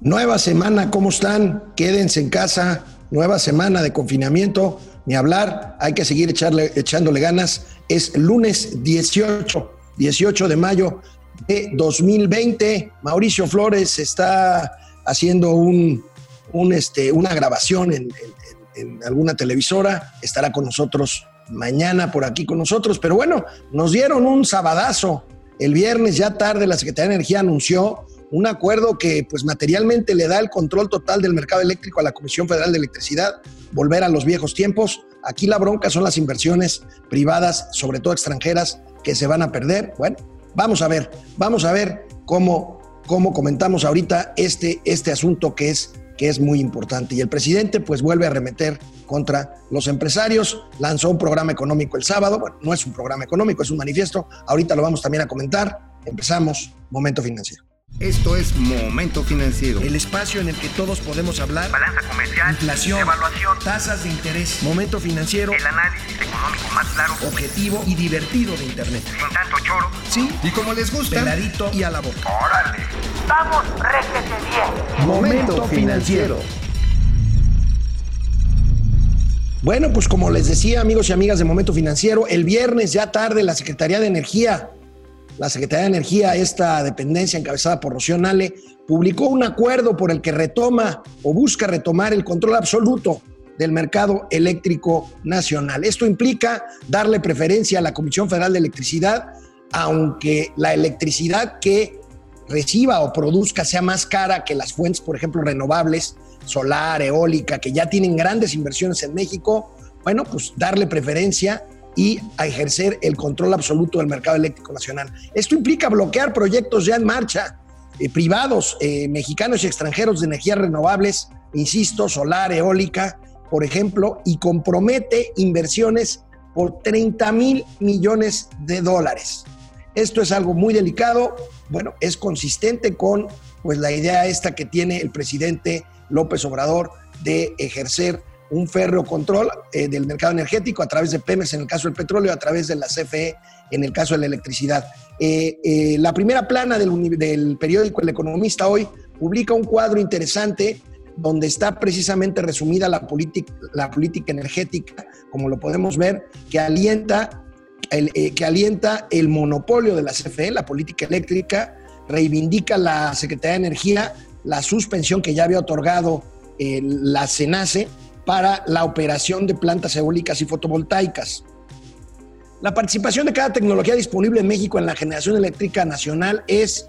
Nueva semana, ¿cómo están? Quédense en casa, nueva semana de confinamiento, ni hablar, hay que seguir echándole ganas. Es lunes 18, 18 de mayo de 2020. Mauricio Flores está haciendo un, este, una grabación en, en alguna televisora, estará con nosotros mañana por aquí con nosotros, pero bueno, nos dieron un sabadazo. El viernes ya tarde la Secretaría de Energía anunció un acuerdo que pues materialmente le da el control total del mercado eléctrico a la Comisión Federal de Electricidad, volver a los viejos tiempos. Aquí la bronca son las inversiones privadas, sobre todo extranjeras, que se van a perder. Bueno, vamos a ver, vamos a ver cómo, cómo comentamos ahorita este, este asunto que es que es muy importante. Y el presidente pues vuelve a remeter contra los empresarios, lanzó un programa económico el sábado, bueno, no es un programa económico, es un manifiesto, ahorita lo vamos también a comentar. Empezamos, Momento Financiero. Esto es Momento Financiero. El espacio en el que todos podemos hablar. Balanza comercial. Inflación. Evaluación. Tasas de interés. Momento Financiero. El análisis económico más claro. Objetivo y divertido de Internet. Sin tanto choro. Sí. Y como les gusta. Peladito y a la boca. Órale. Vamos, réjete bien. Momento Financiero. Bueno, pues como les decía, amigos y amigas de Momento Financiero, el viernes ya tarde la Secretaría de Energía la Secretaría de Energía, esta dependencia encabezada por Rocío Nale, publicó un acuerdo por el que retoma o busca retomar el control absoluto del mercado eléctrico nacional. Esto implica darle preferencia a la Comisión Federal de Electricidad, aunque la electricidad que reciba o produzca sea más cara que las fuentes, por ejemplo, renovables, solar, eólica, que ya tienen grandes inversiones en México, bueno, pues darle preferencia y a ejercer el control absoluto del mercado eléctrico nacional. Esto implica bloquear proyectos ya en marcha, eh, privados, eh, mexicanos y extranjeros de energías renovables, insisto, solar, eólica, por ejemplo, y compromete inversiones por 30 mil millones de dólares. Esto es algo muy delicado, bueno, es consistente con pues la idea esta que tiene el presidente López Obrador de ejercer un férreo control eh, del mercado energético a través de Pemex en el caso del petróleo, a través de la CFE en el caso de la electricidad. Eh, eh, la primera plana del, del periódico El Economista hoy publica un cuadro interesante donde está precisamente resumida la, la política energética, como lo podemos ver, que alienta el, que alienta el monopolio de la CFE, la política eléctrica, reivindica la Secretaría de Energía la suspensión que ya había otorgado la CENACE para la operación de plantas eólicas y fotovoltaicas. La participación de cada tecnología disponible en México en la generación eléctrica nacional es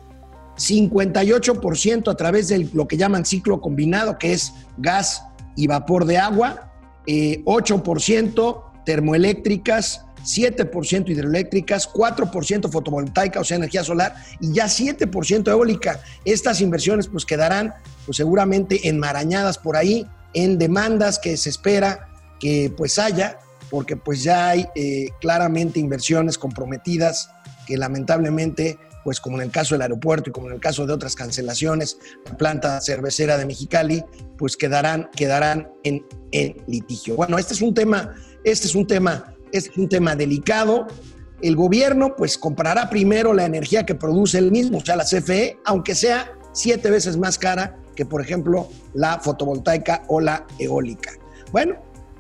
58% a través de lo que llaman ciclo combinado, que es gas y vapor de agua, 8% eh, termoeléctricas, 7% hidroeléctricas, 4% fotovoltaica, o sea, energía solar, y ya 7% eólica. Estas inversiones pues quedarán pues seguramente enmarañadas por ahí en demandas que se espera que pues haya, porque pues ya hay eh, claramente inversiones comprometidas que lamentablemente, pues como en el caso del aeropuerto y como en el caso de otras cancelaciones, la planta cervecera de Mexicali, pues quedarán, quedarán en, litigio. Bueno, este es un tema, este es un tema, este es un tema delicado. El gobierno pues comprará primero la energía que produce el mismo, o sea, la CFE, aunque sea siete veces más cara que, por ejemplo, la fotovoltaica o la eólica. Bueno,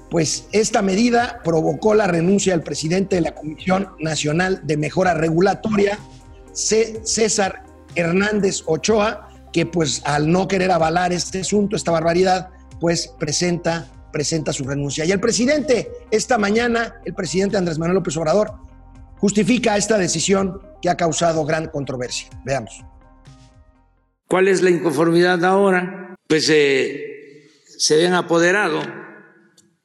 pues esta medida provocó la renuncia del presidente de la Comisión Nacional de Mejora Regulatoria, César Hernández Ochoa, que pues al no querer avalar este asunto, esta barbaridad, pues presenta, presenta su renuncia. Y el presidente, esta mañana, el presidente Andrés Manuel López Obrador, justifica esta decisión que ha causado gran controversia. Veamos. ¿Cuál es la inconformidad ahora? Pues eh, se ven apoderado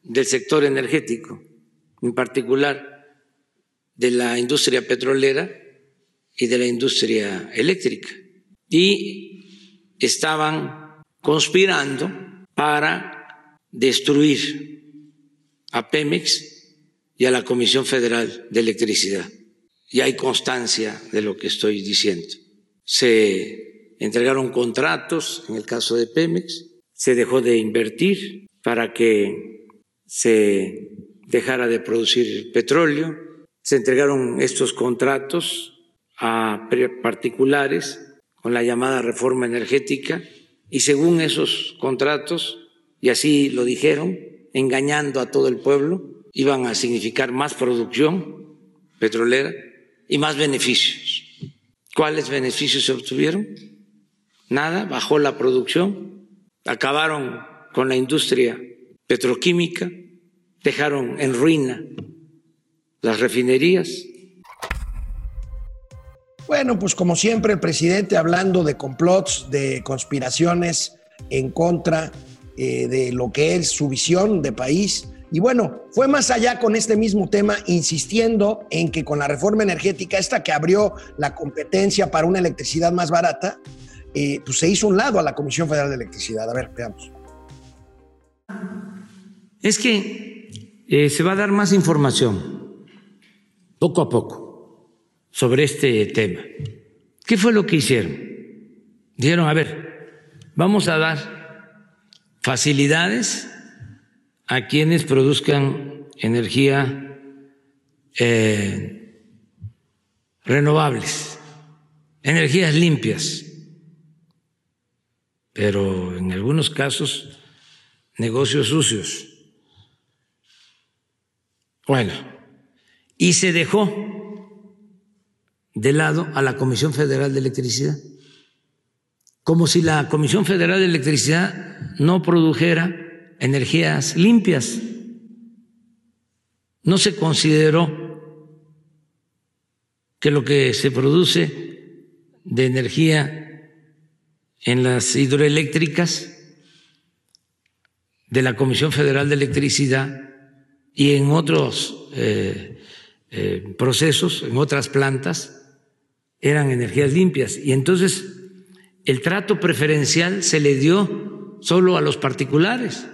del sector energético, en particular de la industria petrolera y de la industria eléctrica. Y estaban conspirando para destruir a Pemex y a la Comisión Federal de Electricidad. Y hay constancia de lo que estoy diciendo. Se entregaron contratos, en el caso de Pemex, se dejó de invertir para que se dejara de producir petróleo, se entregaron estos contratos a particulares con la llamada reforma energética y según esos contratos, y así lo dijeron, engañando a todo el pueblo, iban a significar más producción petrolera y más beneficios. ¿Cuáles beneficios se obtuvieron? Nada, bajó la producción, acabaron con la industria petroquímica, dejaron en ruina las refinerías. Bueno, pues como siempre el presidente hablando de complots, de conspiraciones en contra eh, de lo que es su visión de país. Y bueno, fue más allá con este mismo tema, insistiendo en que con la reforma energética, esta que abrió la competencia para una electricidad más barata, eh, pues se hizo un lado a la Comisión Federal de Electricidad. A ver, veamos. Es que eh, se va a dar más información poco a poco sobre este tema. ¿Qué fue lo que hicieron? Dijeron, a ver, vamos a dar facilidades a quienes produzcan energía eh, renovables, energías limpias, pero en algunos casos negocios sucios. Bueno, y se dejó de lado a la Comisión Federal de Electricidad, como si la Comisión Federal de Electricidad no produjera energías limpias. No se consideró que lo que se produce de energía en las hidroeléctricas de la Comisión Federal de Electricidad y en otros eh, eh, procesos, en otras plantas, eran energías limpias. Y entonces el trato preferencial se le dio solo a los particulares.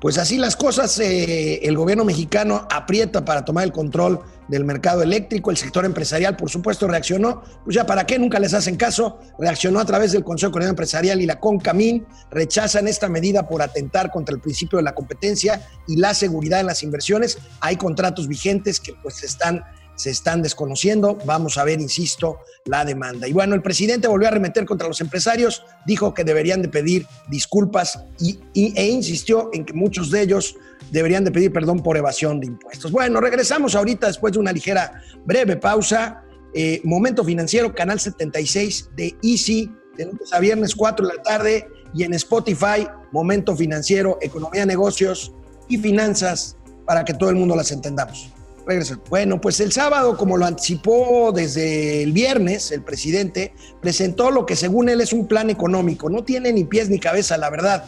Pues así las cosas, eh, el gobierno mexicano aprieta para tomar el control del mercado eléctrico, el sector empresarial por supuesto reaccionó, pues ya para qué, nunca les hacen caso, reaccionó a través del Consejo Economía Empresarial y la CONCAMIN, rechazan esta medida por atentar contra el principio de la competencia y la seguridad en las inversiones, hay contratos vigentes que pues están se están desconociendo. Vamos a ver, insisto, la demanda. Y bueno, el presidente volvió a remeter contra los empresarios, dijo que deberían de pedir disculpas y, e insistió en que muchos de ellos deberían de pedir perdón por evasión de impuestos. Bueno, regresamos ahorita después de una ligera, breve pausa. Eh, momento financiero, canal 76 de Easy, de lunes a viernes 4 de la tarde y en Spotify, Momento Financiero, Economía, Negocios y Finanzas, para que todo el mundo las entendamos. Bueno, pues el sábado, como lo anticipó desde el viernes, el presidente presentó lo que según él es un plan económico. No tiene ni pies ni cabeza, la verdad.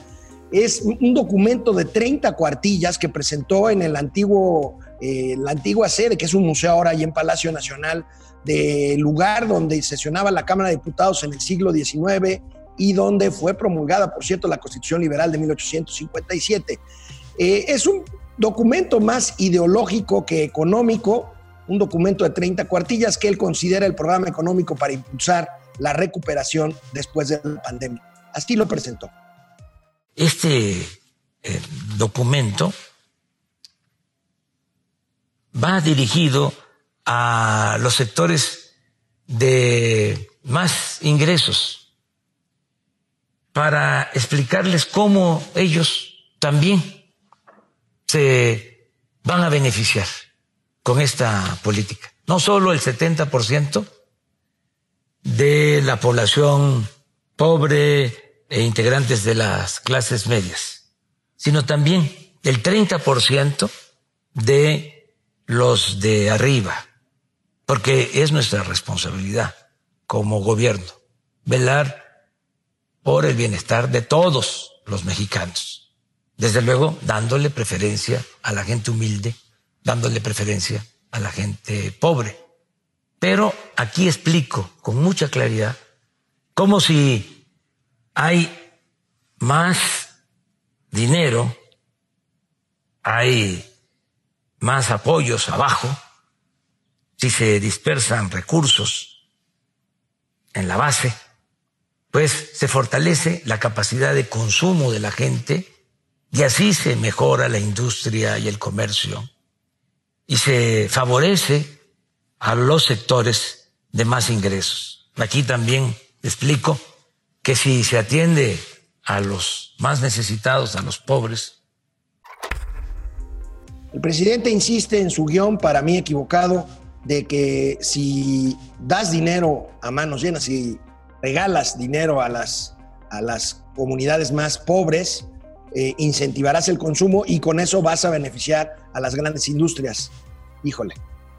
Es un documento de 30 cuartillas que presentó en el antiguo, eh, la antigua sede, que es un museo ahora ahí en Palacio Nacional, del lugar donde sesionaba la Cámara de Diputados en el siglo XIX y donde fue promulgada, por cierto, la Constitución Liberal de 1857. Eh, es un documento más ideológico que económico, un documento de 30 cuartillas que él considera el programa económico para impulsar la recuperación después de la pandemia. Así lo presentó. Este eh, documento va dirigido a los sectores de más ingresos para explicarles cómo ellos también se van a beneficiar con esta política. No solo el 70% de la población pobre e integrantes de las clases medias, sino también el 30% de los de arriba, porque es nuestra responsabilidad como gobierno velar por el bienestar de todos los mexicanos desde luego, dándole preferencia a la gente humilde, dándole preferencia a la gente pobre. Pero aquí explico con mucha claridad cómo si hay más dinero, hay más apoyos abajo, si se dispersan recursos en la base, pues se fortalece la capacidad de consumo de la gente y así se mejora la industria y el comercio y se favorece a los sectores de más ingresos. Aquí también explico que si se atiende a los más necesitados, a los pobres. El presidente insiste en su guion, para mí equivocado, de que si das dinero a manos llenas y regalas dinero a las, a las comunidades más pobres, eh, incentivarás el consumo y con eso vas a beneficiar a las grandes industrias. Híjole,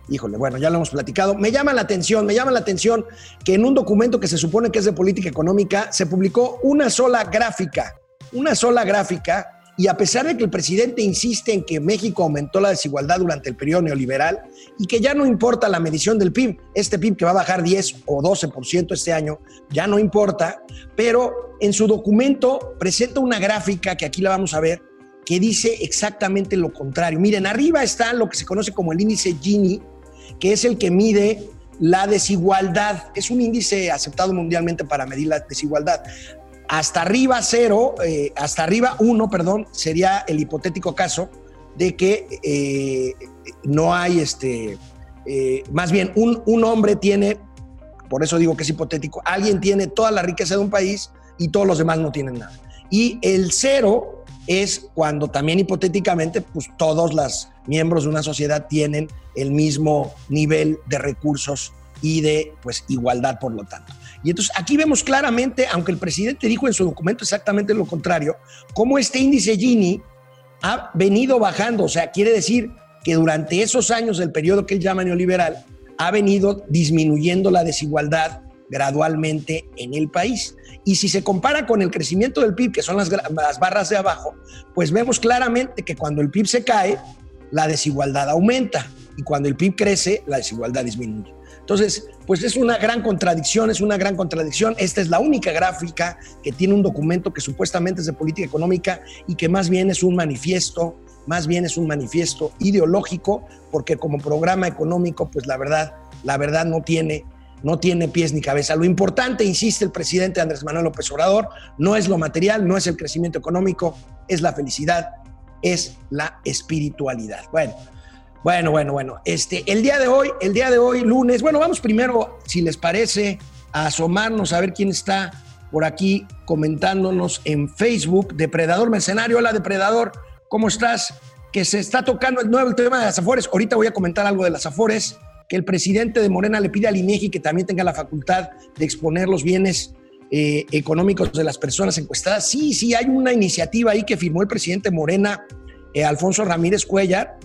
híjole, bueno, ya lo hemos platicado. Me llama la atención, me llama la atención que en un documento que se supone que es de política económica se publicó una sola gráfica, una sola gráfica y a pesar de que el presidente insiste en que México aumentó la desigualdad durante el periodo neoliberal y que ya no importa la medición del PIB, este PIB que va a bajar 10 o 12% este año, ya no importa, pero en su documento presenta una gráfica que aquí la vamos a ver, que dice exactamente lo contrario. Miren, arriba está lo que se conoce como el índice Gini, que es el que mide la desigualdad. Es un índice aceptado mundialmente para medir la desigualdad. Hasta arriba cero, eh, hasta arriba uno, perdón, sería el hipotético caso de que eh, no hay este, eh, más bien un, un hombre tiene, por eso digo que es hipotético, alguien tiene toda la riqueza de un país y todos los demás no tienen nada. Y el cero es cuando también hipotéticamente, pues todos los miembros de una sociedad tienen el mismo nivel de recursos y de pues igualdad por lo tanto. Y entonces aquí vemos claramente, aunque el presidente dijo en su documento exactamente lo contrario, cómo este índice Gini ha venido bajando. O sea, quiere decir que durante esos años del periodo que él llama neoliberal, ha venido disminuyendo la desigualdad gradualmente en el país. Y si se compara con el crecimiento del PIB, que son las, las, barras de abajo, pues vemos claramente que cuando el PIB se cae, la desigualdad aumenta y cuando el PIB crece, la desigualdad disminuye. Entonces, pues es una gran contradicción, es una gran contradicción. Esta es la única gráfica que tiene un documento que supuestamente es de política económica y que más bien es un manifiesto, más bien es un manifiesto ideológico, porque como programa económico, pues la verdad, la verdad no tiene no tiene pies ni cabeza. Lo importante, insiste el presidente Andrés Manuel López Obrador, no es lo material, no es el crecimiento económico, es la felicidad, es la espiritualidad. Bueno, bueno, bueno, bueno. Este, el día de hoy, el día de hoy, lunes, bueno, vamos primero, si les parece, a asomarnos a ver quién está por aquí comentándonos en Facebook. Depredador Mercenario, hola Depredador, ¿cómo estás? Que se está tocando el nuevo tema de las Afores. Ahorita voy a comentar algo de las Afores, que el presidente de Morena le pide al INEGI que también tenga la facultad de exponer los bienes eh, económicos de las personas encuestadas. Sí, sí, hay una iniciativa ahí que firmó el presidente Morena, eh, Alfonso Ramírez Cuellar,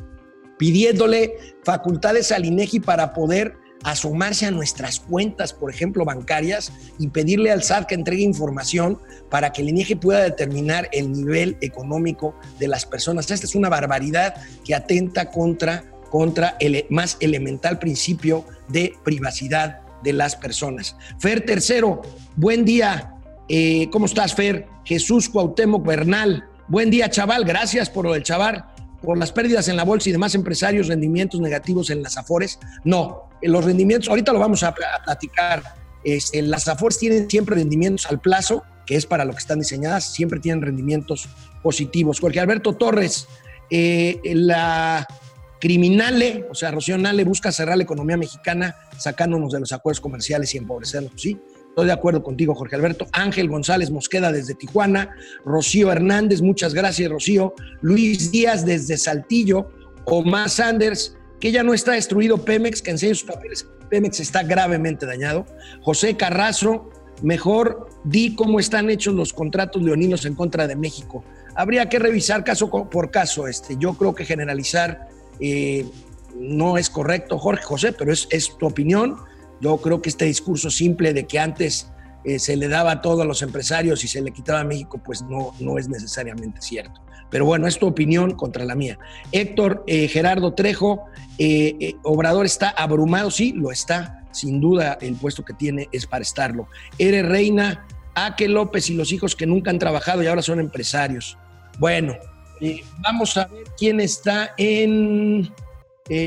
pidiéndole facultades al INEGI para poder asomarse a nuestras cuentas, por ejemplo, bancarias, y pedirle al SAT que entregue información para que el INEGI pueda determinar el nivel económico de las personas. Esta es una barbaridad que atenta contra, contra el más elemental principio de privacidad de las personas. Fer Tercero, buen día. Eh, ¿Cómo estás, Fer? Jesús Cuauhtémoc Bernal. Buen día, chaval. Gracias por lo del chaval por las pérdidas en la bolsa y demás empresarios, rendimientos negativos en las Afores. No, los rendimientos, ahorita lo vamos a, platicar. Este, las Afores tienen siempre rendimientos al plazo, que es para lo que están diseñadas, siempre tienen rendimientos positivos. Jorge Alberto Torres, eh, la criminale, o sea, Rocío Nale busca cerrar la economía mexicana sacándonos de los acuerdos comerciales y empobrecerlos, ¿sí? Estoy de acuerdo contigo, Jorge Alberto. Ángel González Mosqueda desde Tijuana. Rocío Hernández, muchas gracias, Rocío. Luis Díaz desde Saltillo. Omar Sanders, que ya no está destruido Pemex, que enseñe sus papeles. Pemex está gravemente dañado. José Carrazo, mejor di cómo están hechos los contratos leoninos en contra de México. Habría que revisar caso por caso. Este, yo creo que generalizar eh, no es correcto, Jorge José, pero es, es tu opinión yo creo que este discurso simple de que antes eh, se le daba todo a los empresarios y se le quitaba a México, pues no, no es necesariamente cierto. Pero bueno, es tu opinión contra la mía. Héctor eh, Gerardo Trejo, eh, Obrador está abrumado, sí, lo está. Sin duda, el puesto que tiene es para estarlo. Ere Reina, Aque López y los hijos que nunca han trabajado y ahora son empresarios. Bueno, vamos a ver quién está en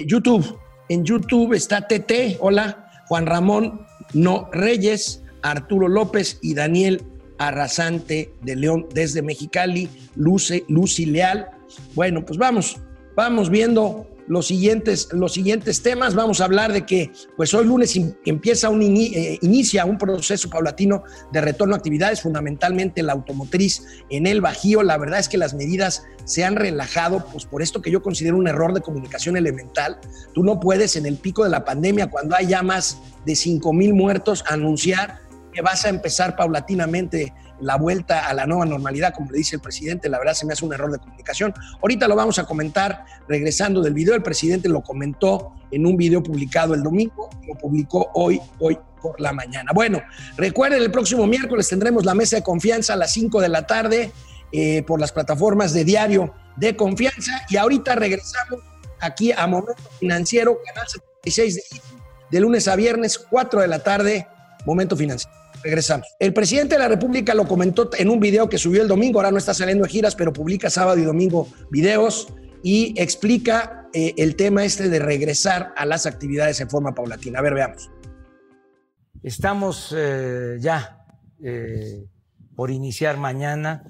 YouTube. En YouTube está TT, hola. Juan Ramón No Reyes, Arturo López y Daniel Arrasante de León desde Mexicali, Luce, Lucy Leal. Bueno, pues vamos, vamos viendo, los siguientes, los siguientes temas. Vamos a hablar de que pues hoy lunes empieza un eh, inicia un proceso paulatino de retorno a actividades, fundamentalmente la automotriz en el Bajío. La verdad es que las medidas se han relajado, pues por esto que yo considero un error de comunicación elemental. Tú no puedes en el pico de la pandemia, cuando hay ya más de 5 mil muertos, anunciar que vas a empezar paulatinamente la vuelta a la nueva normalidad, como le dice el presidente, la verdad se me hace un error de comunicación. Ahorita lo vamos a comentar regresando del video, el presidente lo comentó en un video publicado el domingo, lo publicó hoy, hoy por la mañana. Bueno, recuerden, el próximo miércoles tendremos la mesa de confianza a las 5 de la tarde eh, por las plataformas de diario de confianza y ahorita regresamos aquí a Momento Financiero, canal 76 de, de lunes a viernes, 4 de la tarde, Momento Financiero. Regresamos. El presidente de la República lo comentó en un video que subió el domingo, ahora no está saliendo de giras, pero publica sábado y domingo videos y explica eh, el tema este de regresar a las actividades en forma paulatina. A ver, veamos. Estamos eh, ya eh, por iniciar mañana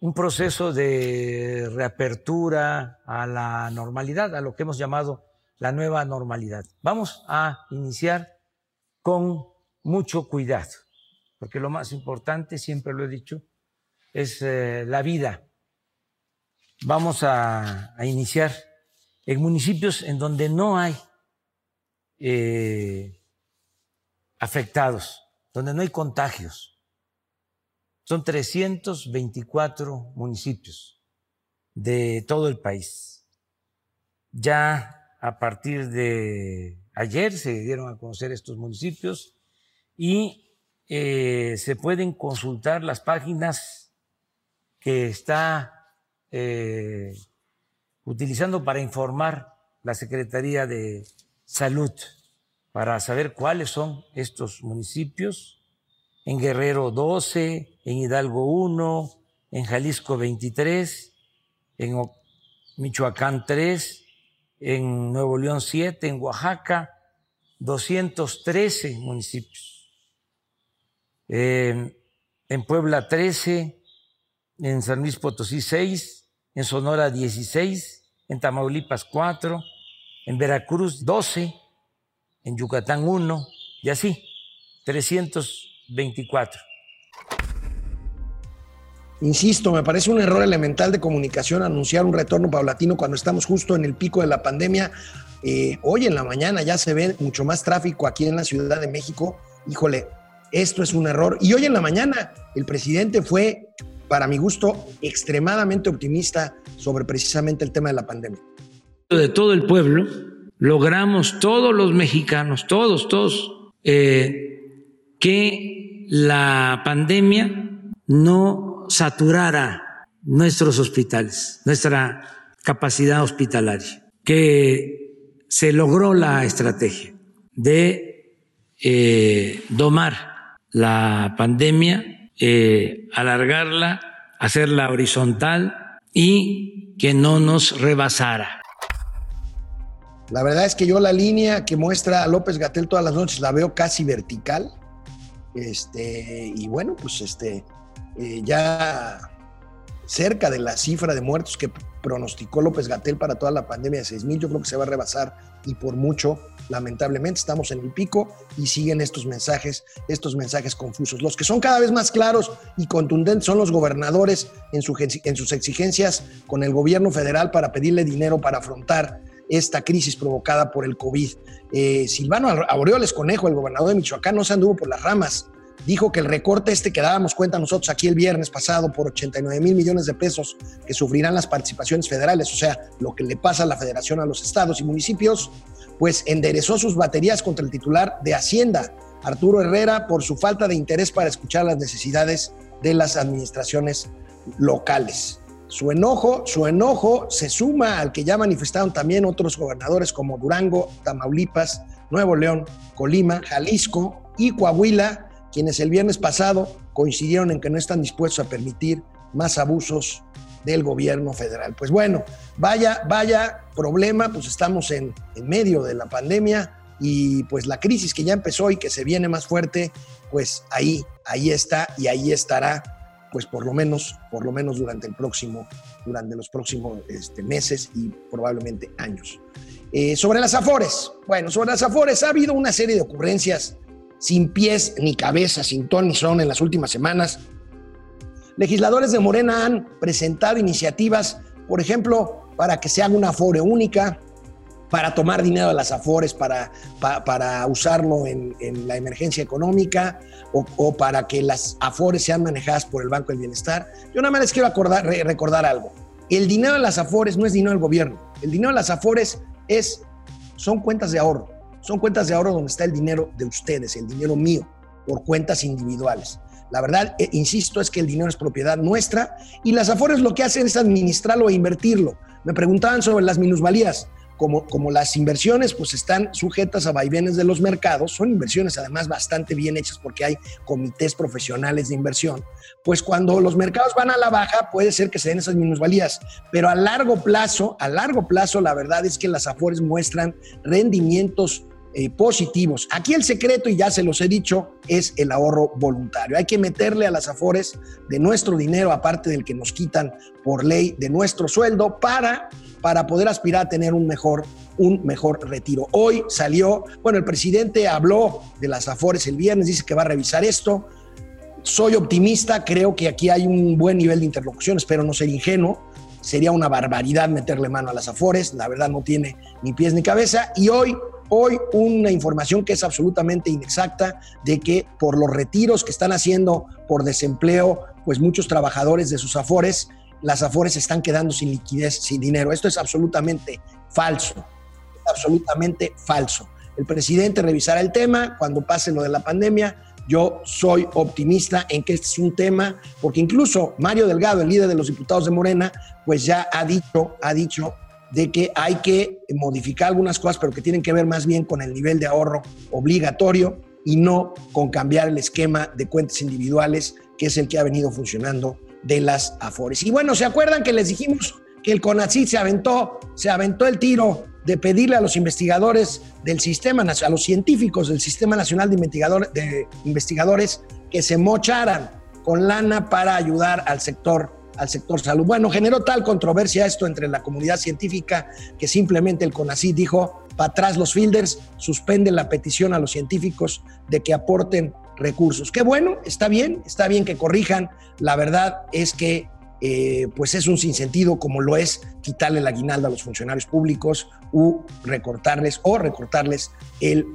un proceso de reapertura a la normalidad, a lo que hemos llamado la nueva normalidad. Vamos a iniciar con mucho cuidado, porque lo más importante, siempre lo he dicho, es eh, la vida. Vamos a, iniciar en municipios en donde no hay eh, afectados, donde no hay contagios. Son 324 municipios de todo el país. Ya a partir de ayer se dieron a conocer estos municipios y eh, se pueden consultar las páginas que está eh, utilizando para informar la Secretaría de Salud, para saber cuáles son estos municipios. En Guerrero 12, en Hidalgo 1, en Jalisco 23, en Michoacán 3, en Nuevo León 7, en Oaxaca 213 municipios, en Puebla 13, en San Luis Potosí 6, en Sonora 16, en Tamaulipas 4, en Veracruz 12, en Yucatán 1 y así, 324. Insisto, me parece un error elemental de comunicación anunciar un retorno paulatino cuando estamos justo en el pico de la pandemia. Eh, hoy en la mañana ya se ve mucho más tráfico aquí en la Ciudad de México. Híjole, esto es un error. Y hoy en la mañana el presidente fue, para mi gusto, extremadamente optimista sobre precisamente el tema de la pandemia. De todo el pueblo, logramos todos los mexicanos, todos, todos, eh, que la pandemia no saturara nuestros hospitales, nuestra capacidad hospitalaria, que se logró la estrategia de eh, domar la pandemia, eh, alargarla, hacerla horizontal y que no nos rebasara. La verdad es que yo la línea que muestra López Gatel todas las noches la veo casi vertical. Este, y bueno, pues este, eh, ya cerca de la cifra de muertos que pronosticó López Gatel para toda la pandemia de 6 mil, yo creo que se va a rebasar y por mucho, lamentablemente, estamos en el pico y siguen estos mensajes, estos mensajes confusos. Los que son cada vez más claros y contundentes son los gobernadores en, su, en sus exigencias con el gobierno federal para pedirle dinero para afrontar esta crisis provocada por el COVID. Eh, Silvano Aureoles Conejo, el gobernador de Michoacán, no se anduvo por las ramas dijo que el recorte este que dábamos cuenta nosotros aquí el viernes pasado por 89 mil millones de pesos que sufrirán las participaciones federales, o sea, lo que le pasa a la federación a los estados y municipios, pues enderezó sus baterías contra el titular de Hacienda, Arturo Herrera, por su falta de interés para escuchar las necesidades de las administraciones locales. Su enojo, su enojo se suma al que ya manifestaron también otros gobernadores como Durango, Tamaulipas, Nuevo León, Colima, Jalisco y Coahuila, quienes el viernes pasado coincidieron en que no están dispuestos a permitir más abusos del gobierno federal. Pues bueno, vaya, vaya problema, pues estamos en, medio de la pandemia y pues la crisis que ya empezó y que se viene más fuerte, pues ahí, ahí está y ahí estará pues por lo menos, por lo menos durante el próximo, durante los próximos este, meses y probablemente años. Eh, sobre las Afores, bueno, sobre las Afores ha habido una serie de ocurrencias sin pies ni cabeza, sin ton ni son en las últimas semanas. Legisladores de Morena han presentado iniciativas, por ejemplo, para que se haga una Afore única, para tomar dinero de las Afores, para, para, usarlo en, la emergencia económica o, para que las Afores sean manejadas por el Banco del Bienestar. Yo nada más les quiero acordar, recordar algo. El dinero de las Afores no es dinero del gobierno. El dinero de las Afores es, son cuentas de ahorro. Son cuentas de ahorro donde está el dinero de ustedes, el dinero mío, por cuentas individuales. La verdad, eh, insisto, es que el dinero es propiedad nuestra y las Afores lo que hacen es administrarlo e invertirlo. Me preguntaban sobre las minusvalías como, como las inversiones pues están sujetas a vaivenes de los mercados, son inversiones además bastante bien hechas porque hay comités profesionales de inversión, pues cuando los mercados van a la baja puede ser que se den esas minusvalías, pero a largo plazo, a largo plazo la verdad es que las Afores muestran rendimientos eh, positivos. Aquí el secreto, y ya se los he dicho, es el ahorro voluntario. Hay que meterle a las Afores de nuestro dinero, aparte del que nos quitan por ley de nuestro sueldo, para para poder aspirar a tener un mejor, un mejor retiro. Hoy salió, bueno, el presidente habló de las Afores el viernes, dice que va a revisar esto. Soy optimista, creo que aquí hay un buen nivel de interlocución, espero no ser ingenuo. Sería una barbaridad meterle mano a las Afores, la verdad no tiene ni pies ni cabeza. Y hoy, hoy una información que es absolutamente inexacta de que por los retiros que están haciendo por desempleo, pues muchos trabajadores de sus Afores las Afores están quedando sin liquidez, sin dinero. Esto es absolutamente falso, absolutamente falso. El presidente revisará el tema cuando pase lo de la pandemia. Yo soy optimista en que este es un tema, porque incluso Mario Delgado, el líder de los diputados de Morena, pues ya ha dicho, ha dicho de que hay que modificar algunas cosas, pero que tienen que ver más bien con el nivel de ahorro obligatorio y no con cambiar el esquema de cuentas individuales, que es el que ha venido funcionando de las Afores. Y bueno, ¿se acuerdan que les dijimos que el CONACYT se aventó, se aventó el tiro de pedirle a los investigadores del sistema, a los científicos del Sistema Nacional de, de Investigadores que se mocharan con lana para ayudar al sector al sector salud. Bueno, generó tal controversia esto entre la comunidad científica que simplemente el CONACYT dijo, para atrás los fielders, suspenden la petición a los científicos de que aporten recursos. Qué bueno, está bien, está bien que corrijan. La verdad es que eh, pues es un sinsentido como lo es quitarle la aguinaldo a los funcionarios públicos u recortarles o recortarles el,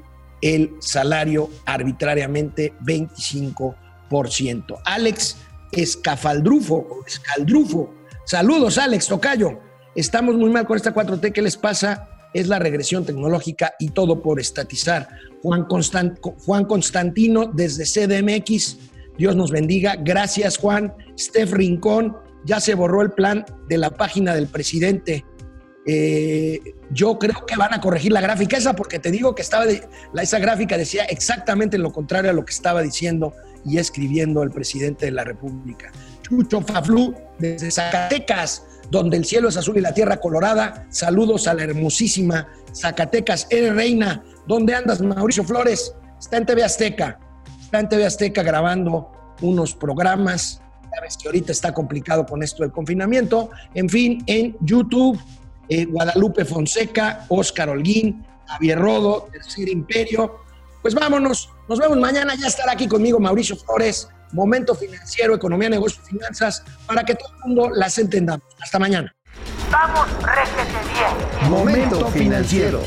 el salario arbitrariamente 25%. Alex Escafaldrufo, Escaldrufo. Saludos, Alex Tocayo. Estamos muy mal con esta 4T. ¿Qué les pasa? Es la regresión tecnológica y todo por estatizar. Juan, Juan Constantino desde CDMX. Dios nos bendiga. Gracias, Juan. Steph Rincón, ya se borró el plan de la página del presidente. Eh, yo creo que van a corregir la gráfica esa porque te digo que estaba esa gráfica decía exactamente lo contrario a lo que estaba diciendo y escribiendo el presidente de la República. Chucho Faflú desde Zacatecas, donde el cielo es azul y la tierra colorada. Saludos a la hermosísima Zacatecas. Eres reina. ¿Dónde andas, Mauricio Flores? Está en TV Azteca. Está en TV Azteca grabando unos programas. Sabes que ahorita está complicado con esto del confinamiento. En fin, en YouTube, eh, Guadalupe Fonseca, Oscar Holguín, Javier Rodo, Tercer Imperio. Pues vámonos. Nos vemos mañana. Ya estará aquí conmigo Mauricio Flores. Momento financiero, economía, negocios, finanzas, para que todo el mundo las entendamos. Hasta mañana. Vamos, réjete bien. Momento financiero.